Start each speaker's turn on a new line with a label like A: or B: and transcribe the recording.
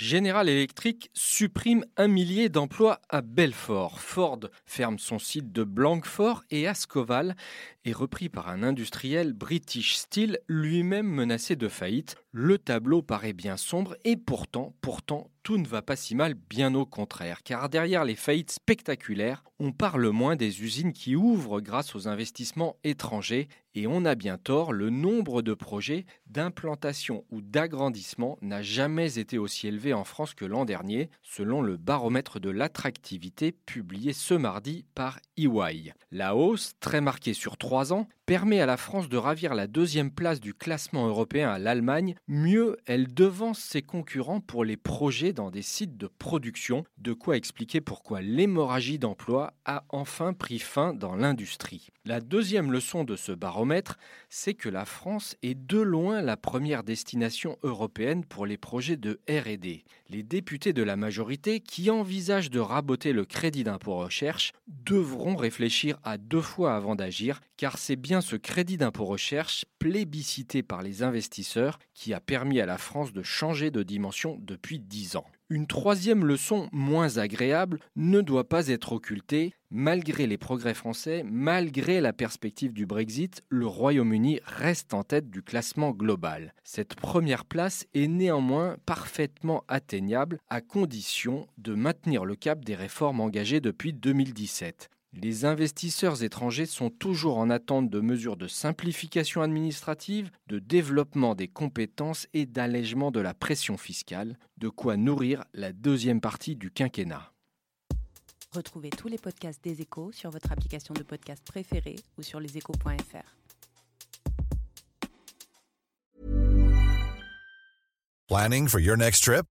A: General Electric supprime un millier d'emplois à Belfort. Ford ferme son site de Blanquefort et Ascoval est repris par un industriel British Steel lui-même menacé de faillite. Le tableau paraît bien sombre et pourtant, pourtant, tout ne va pas si mal, bien au contraire, car derrière les faillites spectaculaires, on parle moins des usines qui ouvrent grâce aux investissements étrangers, et on a bien tort, le nombre de projets d'implantation ou d'agrandissement n'a jamais été aussi élevé en France que l'an dernier, selon le baromètre de l'attractivité publié ce mardi par EY. La hausse, très marquée sur trois ans, permet à la France de ravir la deuxième place du classement européen à l'Allemagne. Mieux, elle devance ses concurrents pour les projets dans des sites de production, de quoi expliquer pourquoi l'hémorragie d'emploi a enfin pris fin dans l'industrie. La deuxième leçon de ce baromètre, c'est que la France est de loin la première destination européenne pour les projets de RD. Les députés de la majorité qui envisagent de raboter le crédit d'impôt recherche devront réfléchir à deux fois avant d'agir, car c'est bien ce crédit d'impôt recherche, plébiscité par les investisseurs, qui a permis à la France de changer de dimension depuis dix ans. Une troisième leçon moins agréable ne doit pas être occultée. Malgré les progrès français, malgré la perspective du Brexit, le Royaume-Uni reste en tête du classement global. Cette première place est néanmoins parfaitement atteignable à condition de maintenir le cap des réformes engagées depuis 2017. Les investisseurs étrangers sont toujours en attente de mesures de simplification administrative, de développement des compétences et d'allègement de la pression fiscale, de quoi nourrir la deuxième partie du quinquennat.
B: Retrouvez tous les podcasts des échos sur votre application de podcast préférée ou sur leséchos.fr.
C: Planning for your next trip?